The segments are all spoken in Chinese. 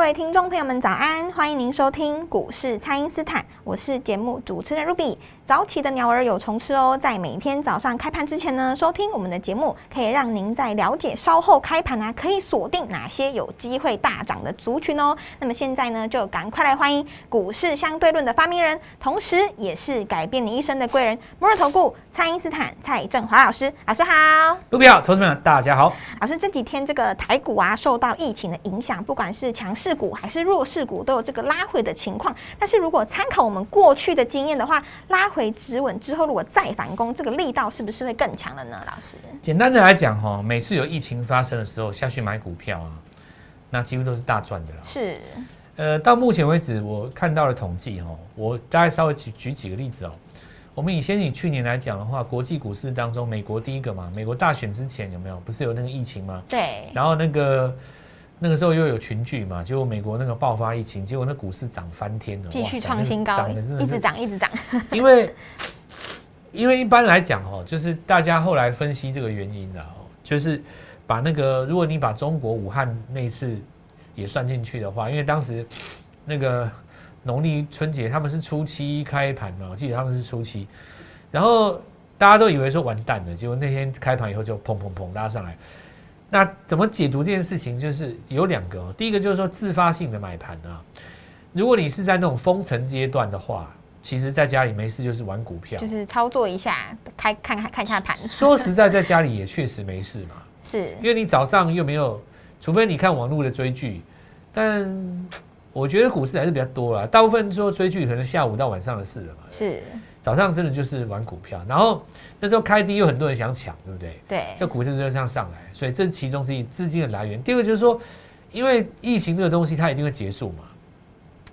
各位听众朋友们，早安！欢迎您收听股市蔡因斯坦，我是节目主持人 Ruby。早起的鸟儿有虫吃哦，在每天早上开盘之前呢，收听我们的节目，可以让您在了解稍后开盘啊，可以锁定哪些有机会大涨的族群哦。那么现在呢，就赶快来欢迎股市相对论的发明人，同时也是改变你一生的贵人——摩尔投顾蔡因斯坦蔡振华老师。老师好，Ruby 好，投资们大家好。老师这几天这个台股啊，受到疫情的影响，不管是强势股还是弱势股，都有这个拉回的情况。但是如果参考我们过去的经验的话，拉回。回止稳之后，如果再反攻，这个力道是不是会更强了呢？老师，简单的来讲哈，每次有疫情发生的时候下去买股票啊，那几乎都是大赚的了。是，呃，到目前为止我看到了统计哈，我大概稍微举举几个例子哦。我们以先以去年来讲的话，国际股市当中，美国第一个嘛，美国大选之前有没有不是有那个疫情吗？对。然后那个。那个时候又有群聚嘛，结果美国那个爆发疫情，结果那股市涨翻天了，继续创新高，涨的一直涨一直涨。因为因为一般来讲哦，就是大家后来分析这个原因的哦，就是把那个如果你把中国武汉那次也算进去的话，因为当时那个农历春节他们是初七开盘嘛，我记得他们是初七，然后大家都以为说完蛋了，结果那天开盘以后就砰砰砰拉上来。那怎么解读这件事情？就是有两个，第一个就是说自发性的买盘啊。如果你是在那种封城阶段的话，其实在家里没事就是玩股票，就是操作一下，开看看看一下盘。说实在，在家里也确实没事嘛，是因为你早上又没有，除非你看网络的追剧，但我觉得股市还是比较多啦。大部分说追剧可能下午到晚上的事了嘛，是。早上真的就是玩股票，然后那时候开低，有很多人想抢，对不对？对，这股市就这样上来，所以这是其中之一资金的来源。第二个就是说，因为疫情这个东西它一定会结束嘛，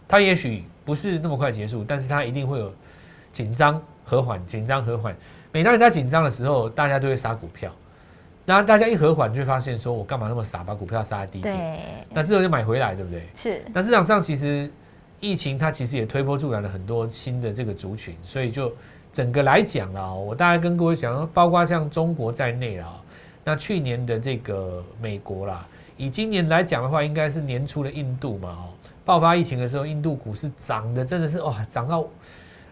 它也许不是那么快结束，但是它一定会有紧张和缓，紧张和缓。每当人家紧张的时候，大家都会杀股票，然后大家一和缓，就会发现说我干嘛那么傻，把股票杀在低点？那之后就买回来，对不对？是。那市场上其实。疫情它其实也推波助澜了很多新的这个族群，所以就整个来讲啊，我大概跟各位讲，包括像中国在内啊，那去年的这个美国啦，以今年来讲的话，应该是年初的印度嘛，哦，爆发疫情的时候，印度股市涨的真的是哇，涨到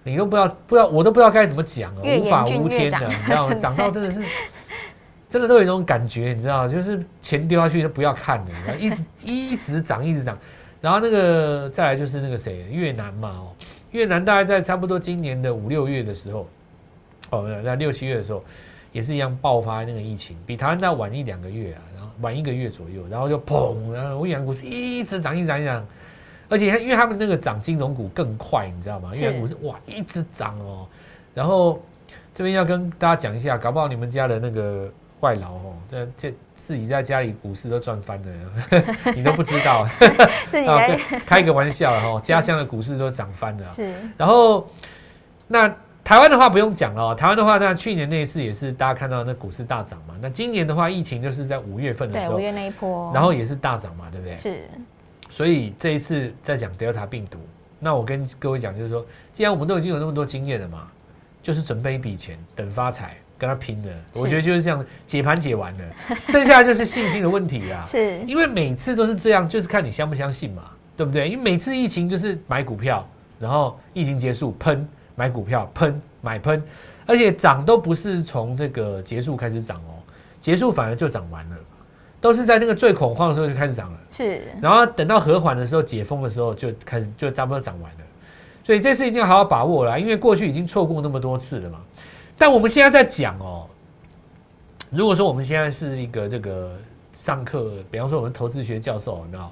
你都不知道不知道我都不知道该怎么讲啊，无法无天的，你知道吗？涨到真的是真的都有一种感觉，你知道，就是钱丢下去都不要看的，一直一直涨一直涨。然后那个再来就是那个谁越南嘛哦，越南大概在差不多今年的五六月的时候，哦，在六七月的时候也是一样爆发那个疫情，比台湾再晚一两个月啊，然后晚一个月左右，然后就砰，然后越南股市一直涨一直涨一直涨，而且因为他们那个涨金融股更快，你知道吗？越南股市哇一直涨哦，然后这边要跟大家讲一下，搞不好你们家的那个。外劳哦，这这自己在家里股市都赚翻了，你都不知道。开 开个玩笑哈，家乡的股市都涨翻了。是。然后那台湾的话不用讲了，台湾的话，那去年那一次也是大家看到那股市大涨嘛。那今年的话，疫情就是在五月份的时候，五月那一波，然后也是大涨嘛，对不对？是。所以这一次在讲德尔塔病毒，那我跟各位讲就是说，既然我们都已经有那么多经验了嘛，就是准备一笔钱等发财。跟他拼的，我觉得就是这样解盘解完了，剩下就是信心的问题啦。是，因为每次都是这样，就是看你相不相信嘛，对不对？因为每次疫情就是买股票，然后疫情结束喷买股票喷买喷，而且涨都不是从这个结束开始涨哦，结束反而就涨完了，都是在那个最恐慌的时候就开始涨了。是，然后等到和缓的时候解封的时候就开始就差不多涨完了，所以这次一定要好好把握了，因为过去已经错过那么多次了嘛。但我们现在在讲哦，如果说我们现在是一个这个上课，比方说我们投资学教授，你知道，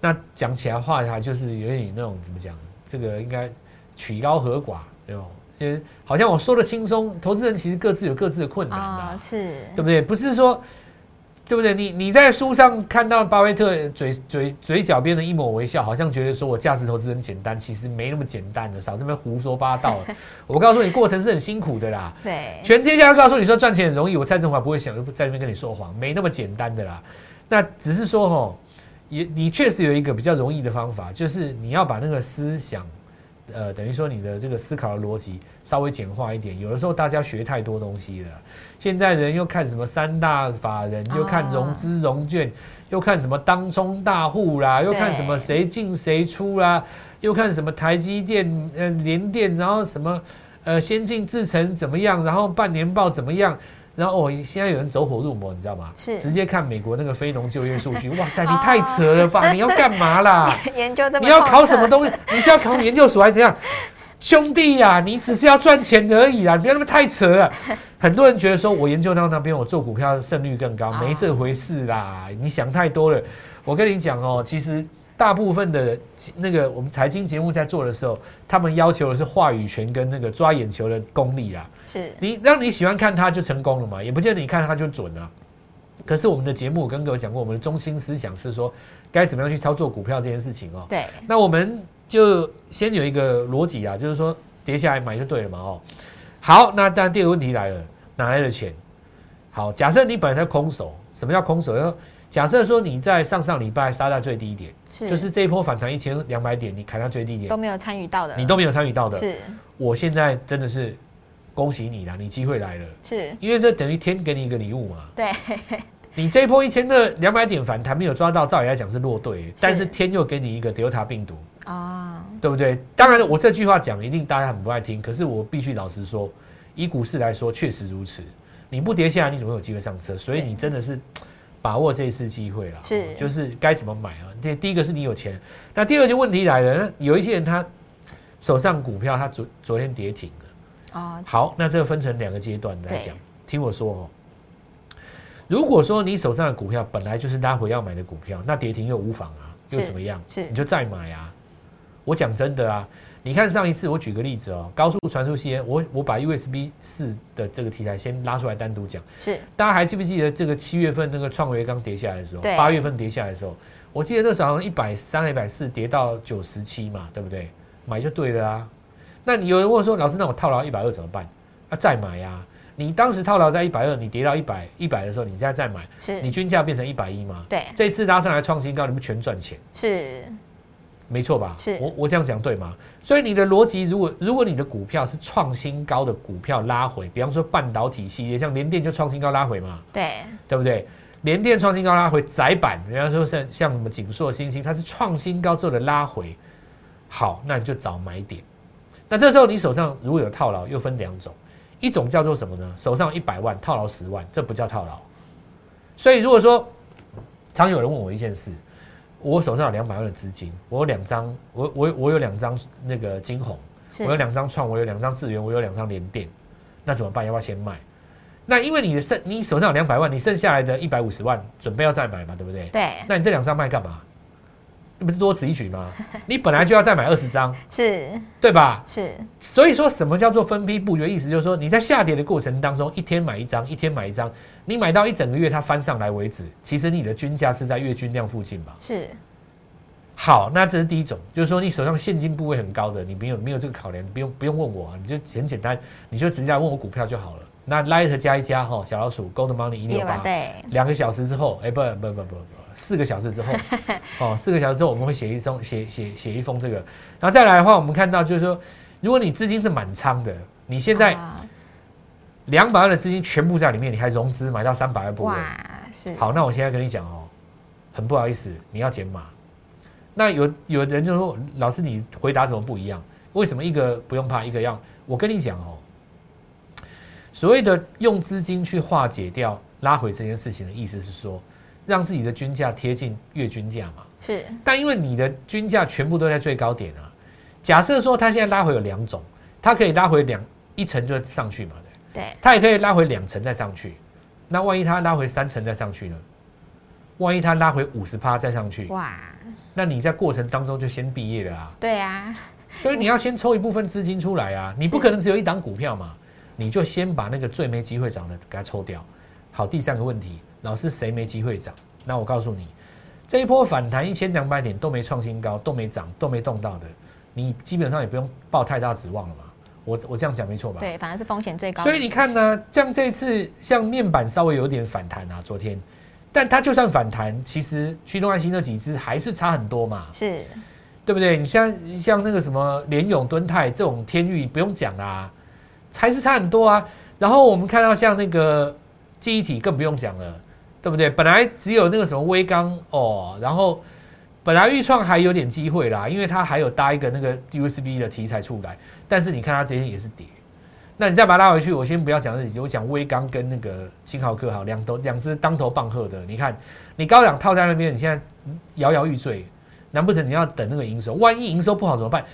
那讲起来话它就是有点那种怎么讲？这个应该曲高和寡，对吧？因为好像我说的轻松，投资人其实各自有各自的困难啊，是对不对？不是说对不对？你你在书上看到巴菲特嘴嘴嘴角边的一抹微笑，好像觉得说我价值投资很简单，其实没那么简单的，少这边胡说八道。我告诉你，过程是很辛苦的啦。对，全天下都告诉你说赚钱很容易，我蔡振华不会想在那边跟你说谎，没那么简单的啦。那只是说哈，也你确实有一个比较容易的方法，就是你要把那个思想，呃，等于说你的这个思考的逻辑稍微简化一点。有的时候大家学太多东西了。现在人又看什么三大法人，又看融资融券，又看什么当冲大户啦，又看什么谁进谁出啦，又看什么台积电、呃联电，然后什么呃先进制程怎么样，然后半年报怎么样，然后哦现在有人走火入魔，你知道吗？是直接看美国那个非农就业数据，哇塞，你太扯了吧！你要干嘛啦？研究这么你要考什么东西？你是要考研究所还是怎样？兄弟呀，你只是要赚钱而已啦，不要那么太扯了。很多人觉得说，我研究到那边，我做股票胜率更高，没这回事啦。你想太多了。我跟你讲哦，其实大部分的那个我们财经节目在做的时候，他们要求的是话语权跟那个抓眼球的功力啦。是你让你喜欢看它就成功了嘛？也不见得你看它就准了。可是我们的节目我跟各位讲过，我们的中心思想是说，该怎么样去操作股票这件事情哦。对。那我们。就先有一个逻辑啊，就是说跌下来买就对了嘛，哦，好，那当然第二个问题来了，哪来的钱？好，假设你本来在空手，什么叫空手？要假设说你在上上礼拜杀到最低点，是，就是这一波反弹一千两百点，你砍到最低点都没有参与到的，你都没有参与到的，是，我现在真的是恭喜你了，你机会来了，是。因为这等于天给你一个礼物嘛，对。你这一波一千的两百点反弹没有抓到，照理来讲是落队，但是天又给你一个 Delta 病毒。啊，对不对？当然，我这句话讲一定大家很不爱听，可是我必须老实说，以股市来说确实如此。你不跌下来，你怎么有机会上车？所以你真的是把握这一次机会了，是就是该怎么买啊？第第一个是你有钱，那第二就问题来了，有一些人他手上股票他昨昨天跌停了啊，好，那这个分成两个阶段来讲，听我说哦。如果说你手上的股票本来就是拉回要买的股票，那跌停又无妨啊，又怎么样？是你就再买啊。我讲真的啊，你看上一次我举个例子哦，高速传输线，我我把 USB 四的这个题材先拉出来单独讲。是，大家还记不记得这个七月份那个创维刚跌下来的时候，八月份跌下来的时候，我记得那时候好像一百三、一百四跌到九十七嘛，对不对？买就对了啊。那你有人问说，老师，那我套牢一百二怎么办？啊，再买呀。你当时套牢在一百二，你跌到一百一百的时候，你现在再买，是你均价变成一百一吗？对，这次拉上来创新高，你不全赚钱，是，没错吧？是，我我这样讲对吗？所以你的逻辑，如果如果你的股票是创新高的股票拉回，比方说半导体系列，像联电就创新高拉回嘛，对，对不对？联电创新高拉回，窄板，人家说像像什么锦硕、星星，它是创新高之后的拉回，好，那你就找买点。那这时候你手上如果有套牢，又分两种。一种叫做什么呢？手上一百万套牢十万，这不叫套牢。所以如果说常有人问我一件事，我手上有两百万的资金，我有两张，我我我有两张那个金红，我有两张创，我有两张智源，我有两张联电，那怎么办？要不要先卖？那因为你的剩，你手上有两百万，你剩下来的一百五十万准备要再买嘛，对不对？对。那你这两张卖干嘛？不是多此一举吗？你本来就要再买二十张，是对吧？是，所以说什么叫做分批布局？意思就是说你在下跌的过程当中，一天买一张，一天买一张，你买到一整个月它翻上来为止，其实你的均价是在月均量附近吧？是。好，那这是第一种，就是说你手上现金部位很高的，你没有没有这个考量，不用不用问我，啊你就很简单，你就直接来问我股票就好了。那 Light 加一加哈，小老鼠 Gold Money 一六八，对，两个小时之后，哎，不不不不不。四个小时之后，哦，四个小时之后我们会写一封写写写一封这个，然后再来的话，我们看到就是说，如果你资金是满仓的，你现在两百万的资金全部在里面，你还融资买到三百万部位，是好，那我现在跟你讲哦，很不好意思，你要减码。那有有人就说，老师你回答怎么不一样？为什么一个不用怕，一个要？我跟你讲哦，所谓的用资金去化解掉拉回这件事情的意思是说。让自己的均价贴近月均价嘛？是。但因为你的均价全部都在最高点啊，假设说它现在拉回有两种，它可以拉回两一层就上去嘛？对。它也可以拉回两层再上去。那万一它拉回三层再上去呢？万一它拉回五十趴再上去？哇！那你在过程当中就先毕业了啊？对啊。所以你要先抽一部分资金出来啊！你不可能只有一档股票嘛？你就先把那个最没机会涨的给它抽掉。好，第三个问题。老师谁没机会涨？那我告诉你，这一波反弹一千两百点都没创新高，都没涨，都没动到的，你基本上也不用抱太大指望了嘛。我我这样讲没错吧？对，反而是风险最高。所以你看呢，像这次像面板稍微有点反弹啊，昨天，但它就算反弹，其实驱动 IC 那几只还是差很多嘛，是对不对？你像像那个什么联永、敦泰这种天域不用讲啦，还是差很多啊。然后我们看到像那个记忆体更不用讲了，对不对？本来只有那个什么微刚哦，然后本来预创还有点机会啦，因为它还有搭一个那个 USB 的题材出来。但是你看它这些也是跌，那你再把它拉回去，我先不要讲这几只，我讲威刚跟那个青豪科好，两头两只当头棒喝的。你看你高档套在那边，你现在摇摇欲坠，难不成你要等那个营收？万一营收不好怎么办？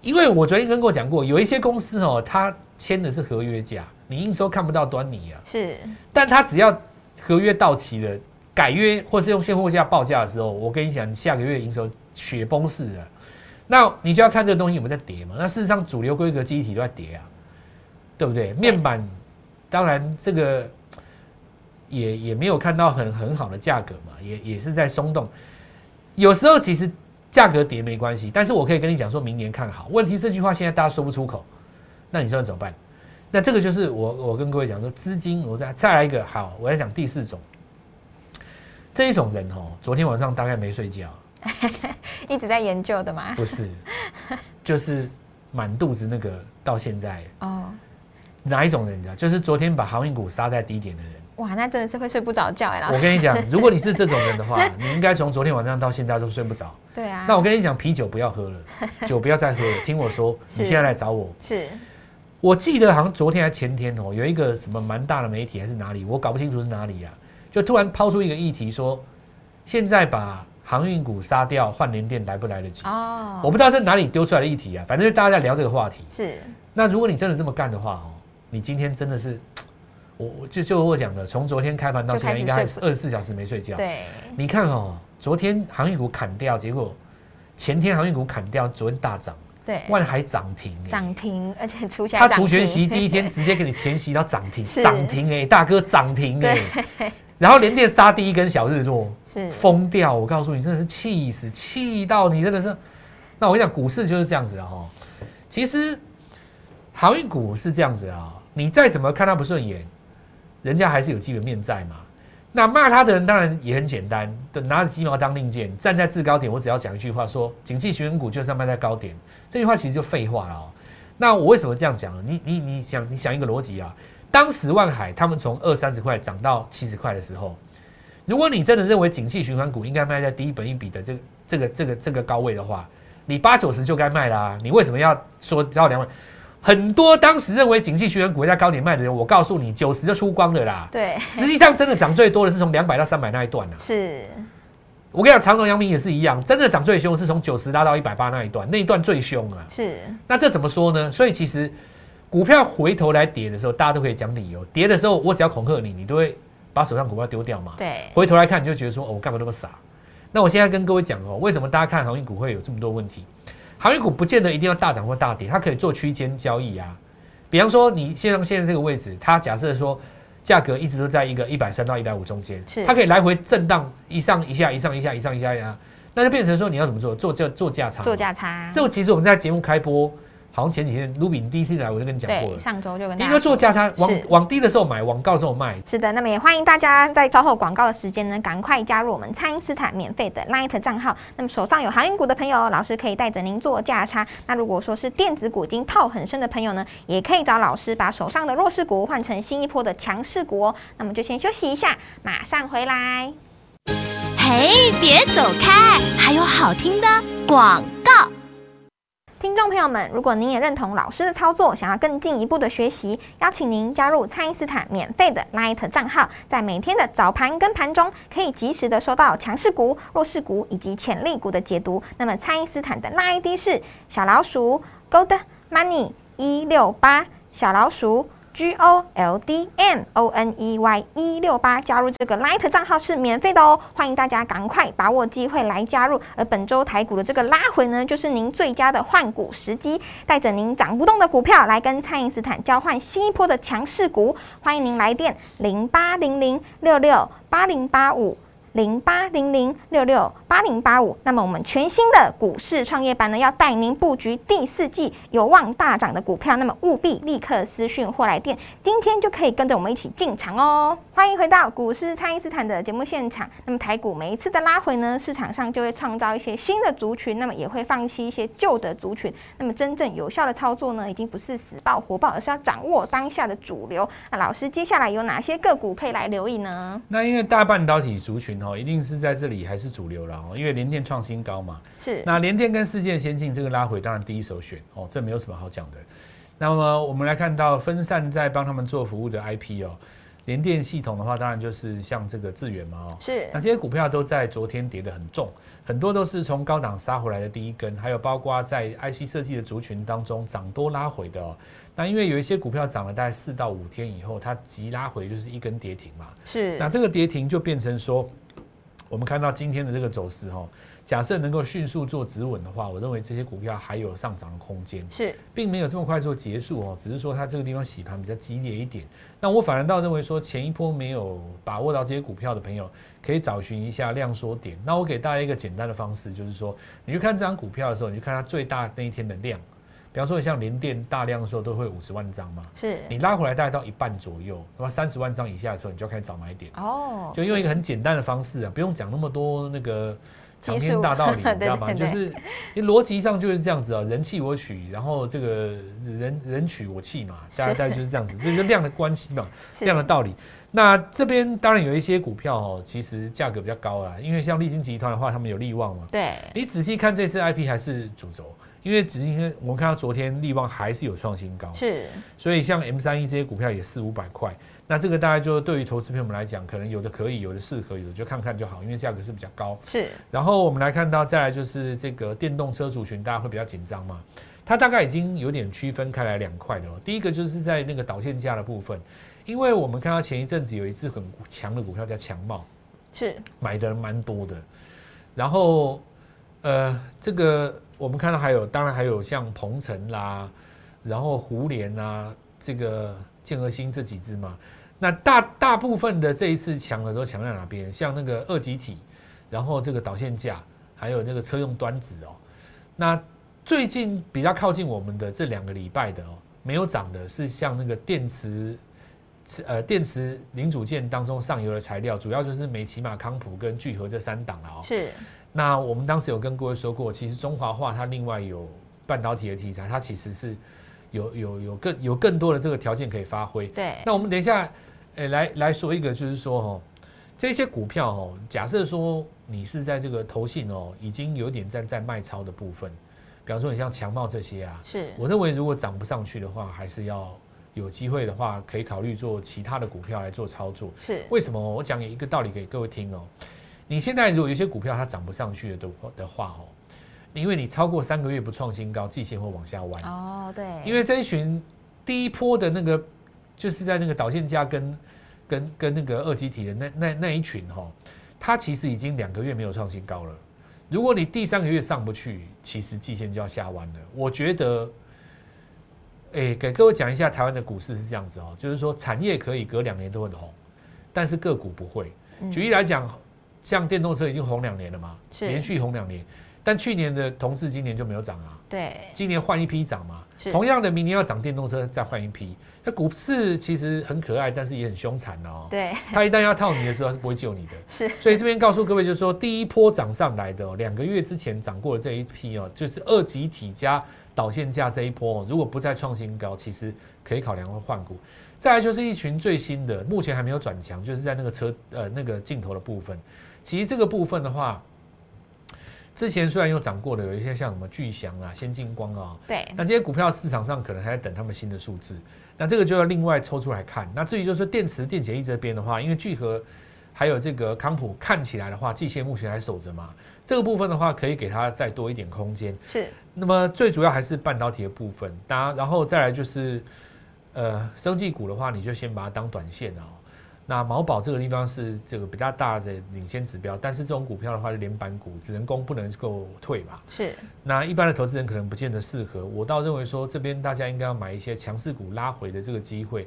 因为我昨天跟过讲过，有一些公司哦，它签的是合约价，你营收看不到端倪啊。是，但它只要合约到期了，改约或是用现货价报价的时候，我跟你讲，你下个月营收雪崩式的。那你就要看这个东西有没有在跌嘛？那事实上，主流规格机体都在跌啊，对不对？面板当然这个也也没有看到很很好的价格嘛，也也是在松动。有时候其实价格跌没关系，但是我可以跟你讲，说明年看好。问题这句话现在大家说不出口，那你说怎么办？那这个就是我我跟各位讲说，资金我再再来一个好，我要讲第四种，这一种人哦，昨天晚上大概没睡觉。一直在研究的嘛？不是，就是满肚子那个到现在哦，哪一种人啊？就是昨天把航运股杀在低点的人。哇，那真的是会睡不着觉哎！我跟你讲，如果你是这种人的话，你应该从昨天晚上到现在都睡不着。对啊。那我跟你讲，啤酒不要喝了，酒不要再喝了。听我说，你现在来找我。是。我记得好像昨天还前天哦，有一个什么蛮大的媒体还是哪里，我搞不清楚是哪里啊，就突然抛出一个议题说，现在把。航运股杀掉换联电来不来得及？哦，我不知道是哪里丢出来的议题啊，反正就大家在聊这个话题。是。那如果你真的这么干的话，哦，你今天真的是，我就就我讲的，从昨天开盘到现在，应该二十四小时没睡觉。对。你看哦，昨天航运股砍掉，结果前天航运股砍掉，昨天大涨。对。万海涨停。涨停，而且出现他除权息第一天 直接给你填息到涨停，涨停哎，大哥涨停哎。然后连电杀第一根小日落，是疯掉！我告诉你，真的是气死，气到你真的是。那我跟你讲，股市就是这样子的哈。其实航运股是这样子啊，你再怎么看它不顺眼，人家还是有基本面在嘛。那骂他的人当然也很简单，拿着鸡毛当令箭，站在制高点。我只要讲一句话，说景气循环股就是要卖在高点。这句话其实就废话了哦。那我为什么这样讲？你你你想你想一个逻辑啊。当时万海他们从二三十块涨到七十块的时候，如果你真的认为景气循环股应该卖在第一本一笔的这个这个这个这个高位的话，你八九十就该卖啦。你为什么要说要两万？很多当时认为景气循环股在高点卖的人，我告诉你，九十就出光了啦。对，实际上真的涨最多的是从两百到三百那一段呢。是，我跟你讲，长荣、阳明也是一样，真的涨最凶是从九十拉到一百八那一段，那一段最凶啊。是，那这怎么说呢？所以其实。股票回头来跌的时候，大家都可以讲理由。跌的时候，我只要恐吓你，你都会把手上股票丢掉嘛？对。回头来看，你就觉得说，哦，我干嘛那么傻？那我现在跟各位讲哦，为什么大家看航运股会有这么多问题？航运股不见得一定要大涨或大跌，它可以做区间交易啊。比方说，你现在现在这个位置，它假设说价格一直都在一个一百三到一百五中间，是它可以来回震荡一上一下，一上一下，一上一下呀。那就变成说，你要怎么做？做做做价差。做价差。这其实我们在节目开播。好像前几天卢比你第一次来，我就跟你讲过了。上周就跟应该做价差，往往低的时候买，往高的时候卖。是的，那么也欢迎大家在稍后广告的时间呢，赶快加入我们蔡因斯坦免费的 Light 账号。那么手上有航运股的朋友，老师可以带着您做价差。那如果说是电子股已经套很深的朋友呢，也可以找老师把手上的弱势股换成新一波的强势股哦。那么就先休息一下，马上回来。嘿，别走开，还有好听的广告。听众朋友们，如果您也认同老师的操作，想要更进一步的学习，邀请您加入蔡因斯坦免费的 Light 账号，在每天的早盘跟盘中，可以及时的收到强势股、弱势股以及潜力股的解读。那么，蔡因斯坦的 Light 是小老鼠 Gold Money 一六八，小老鼠 G O L D M O N E Y 一六八，加入这个 Light 账号是免费的哦，欢迎大家赶快把握机会来加入。而本周台股的这个拉回呢，就是您最佳的换股时机，带着您涨不动的股票来跟蔡因斯坦交换新一波的强势股，欢迎您来电零八零零六六八零八五。零八零零六六八零八五。那么我们全新的股市创业板呢，要带您布局第四季有望大涨的股票，那么务必立刻私讯或来电，今天就可以跟着我们一起进场哦。欢迎回到股市蔡因斯坦的节目现场。那么台股每一次的拉回呢，市场上就会创造一些新的族群，那么也会放弃一些旧的族群。那么真正有效的操作呢，已经不是死抱活抱，而是要掌握当下的主流。那老师，接下来有哪些个股可以来留意呢？那因为大半导体族群哦，一定是在这里还是主流了哦，因为联电创新高嘛。是那联电跟世界先进这个拉回，当然第一首选哦，这没有什么好讲的。那么我们来看到分散在帮他们做服务的 IP 哦，联电系统的话，当然就是像这个智源嘛哦。是那这些股票都在昨天跌得很重，很多都是从高档杀回来的第一根，还有包括在 IC 设计的族群当中涨多拉回的哦。那因为有一些股票涨了大概四到五天以后，它急拉回就是一根跌停嘛。是那这个跌停就变成说，我们看到今天的这个走势哈，假设能够迅速做止稳的话，我认为这些股票还有上涨的空间。是并没有这么快做结束哦，只是说它这个地方洗盘比较激烈一点。那我反而倒认为说，前一波没有把握到这些股票的朋友，可以找寻一下量缩点。那我给大家一个简单的方式，就是说，你去看这张股票的时候，你去看它最大那一天的量，比方说像联电大量的时候都会五十万张嘛，是你拉回来大概到一半左右，那么三十万张以下的时候，你就要开始找买点。哦，就用一个很简单的方式啊，不用讲那么多那个长篇大道理，你知道吗？就是因为逻辑上就是这样子啊，人气我取，然后这个人人取我气嘛，大概大概就是这样子，这个量的关系嘛，量的道理。那这边当然有一些股票哦，其实价格比较高啦，因为像立金集团的话，他们有利旺嘛。对你仔细看这次 IP 还是主轴，因为仔细看我们看到昨天利旺还是有创新高，是所以像 M 三一这些股票也四五百块，那这个大概就对于投资朋友们来讲，可能有的可以，有的适合，有的就看看就好，因为价格是比较高。是然后我们来看到，再来就是这个电动车族群，大家会比较紧张嘛？它大概已经有点区分开来两块了哦。第一个就是在那个导线价的部分，因为我们看到前一阵子有一只很强的股票叫强茂，是买的人蛮多的。然后呃，这个我们看到还有，当然还有像鹏程啦，然后胡联啊，这个建和兴这几只嘛。那大大部分的这一次强的都强在哪边？像那个二极体，然后这个导线架，还有那个车用端子哦。那最近比较靠近我们的这两个礼拜的哦，没有涨的是像那个电池，呃，电池零组件当中上游的材料，主要就是美骑马、康普跟聚合这三档了哦。是那我们当时有跟各位说过，其实中华化它另外有半导体的题材，它其实是有有有更有更多的这个条件可以发挥。对那我们等一下，诶、来来说一个，就是说哦，这些股票哦，假设说你是在这个投信哦，已经有点站在卖超的部分，比方说你像强茂这些啊，是我认为如果涨不上去的话，还是要有机会的话，可以考虑做其他的股票来做操作。是为什么？我讲一个道理给各位听哦。你现在如果有一些股票它涨不上去的的话哦，因为你超过三个月不创新高，季线会往下弯。哦对，因为这一群第一波的那个，就是在那个导线架跟跟跟那个二极体的那那那一群哈、它其实已经两个月没有创新高了。如果你第三个月上不去，其实季线就要下弯了。我觉得，哎，给各位讲一下台湾的股市是这样子哦，就是说产业可以隔两年都很红，但是个股不会。嗯举例来讲，像电动车已经红两年了嘛，是连续红两年，但去年的同志今年就没有涨啊。对今年换一批涨嘛是，同样的明年要涨电动车，再换一批。那股市其实很可爱，但是也很凶残哦。对它一旦要套你的时候，它是不会救你的。是所以这边告诉各位，就是说第一波涨上来的、哦，两个月之前涨过的这一批哦，就是二级体加导线价这一波、哦，如果不再创新高，其实可以考量换股。再来就是一群最新的，目前还没有转强，就是在那个车呃那个镜头的部分。其实这个部分的话，之前虽然有涨过的，有一些像什么巨翔啊、先进光啊、对那这些股票市场上可能还在等他们新的数字，那这个就要另外抽出来看。那至于就是说电池电解液这边的话，因为聚合还有这个康普看起来的话，季线目前还守着嘛，这个部分的话可以给它再多一点空间。是那么最主要还是半导体的部分，当然然后再来就是呃，生技股的话，你就先把它当短线哦。那毛宝这个地方是这个比较大的领先指标，但是这种股票的话是连板股，只能攻不能够退嘛。是，那一般的投资人可能不见得适合。我倒认为说，这边大家应该要买一些强势股拉回的这个机会。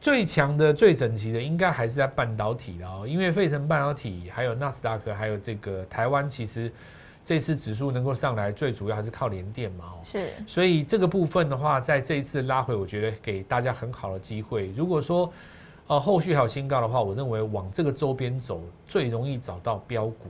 最强的、最整齐的，应该还是在半导体哦，因为费城半导体、还有纳斯达克、还有这个台湾，其实这次指数能够上来，最主要还是靠联电嘛。哦，是。所以这个部分的话，在这一次拉回，我觉得给大家很好的机会。如果说呃后续还有新高的话，我认为往这个周边走，最容易找到标股。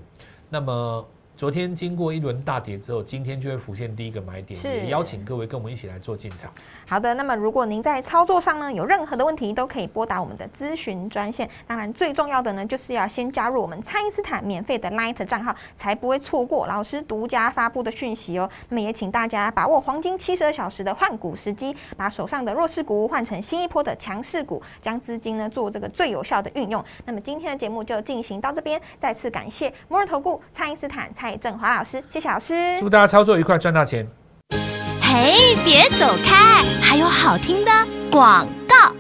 那么。昨天经过一轮大跌之后，今天就会浮现第一个买点，也邀请各位跟我们一起来做进场。好的，那么如果您在操作上呢有任何的问题，都可以拨打我们的咨询专线。当然，最重要的呢就是要先加入我们蔡因斯坦免费的 Light 账号，才不会错过老师独家发布的讯息哦。那么也请大家把握黄金七十二小时的换股时机，把手上的弱势股换成新一波的强势股，将资金呢做这个最有效的运用。那么今天的节目就进行到这边，再次感谢摩尔投顾蔡因斯坦蔡。蔡振华老师，谢谢老师，祝大家操作愉快，赚大钱。嘿，别走开，还有好听的广告。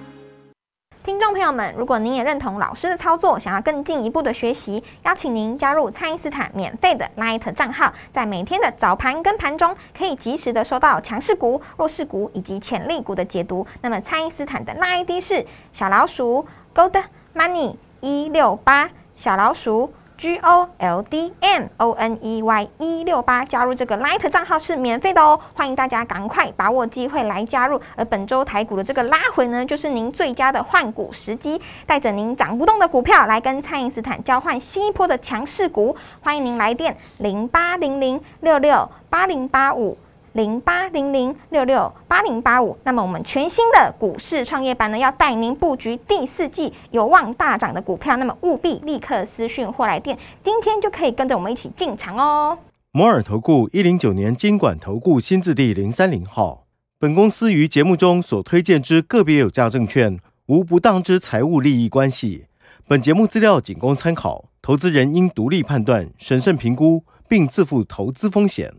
听众朋友们，如果您也认同老师的操作，想要更进一步的学习，邀请您加入蔡因斯坦免费的 Light 账号，在每天的早盘跟盘中，可以及时的收到强势股、弱势股以及潜力股的解读。那么，蔡因斯坦的 ID 是小老鼠 Gold Money 一六八，小老鼠。G O L D M O N E Y 一六八加入这个 Light 账号是免费的哦，欢迎大家赶快把握机会来加入。而本周台股的这个拉回呢，就是您最佳的换股时机，带着您涨不动的股票来跟蔡英斯坦交换新一波的强势股。欢迎您来电零八零零六六八零八五。零八零零六六八零八五，那么我们全新的股市创业板呢，要带您布局第四季有望大涨的股票，那么务必立刻私讯或来电，今天就可以跟着我们一起进场哦。摩尔投顾一零九年经管投顾新字第零三零号，本公司于节目中所推荐之个别有价证券，无不当之财务利益关系。本节目资料仅供参考，投资人应独立判断、审慎评估，并自负投资风险。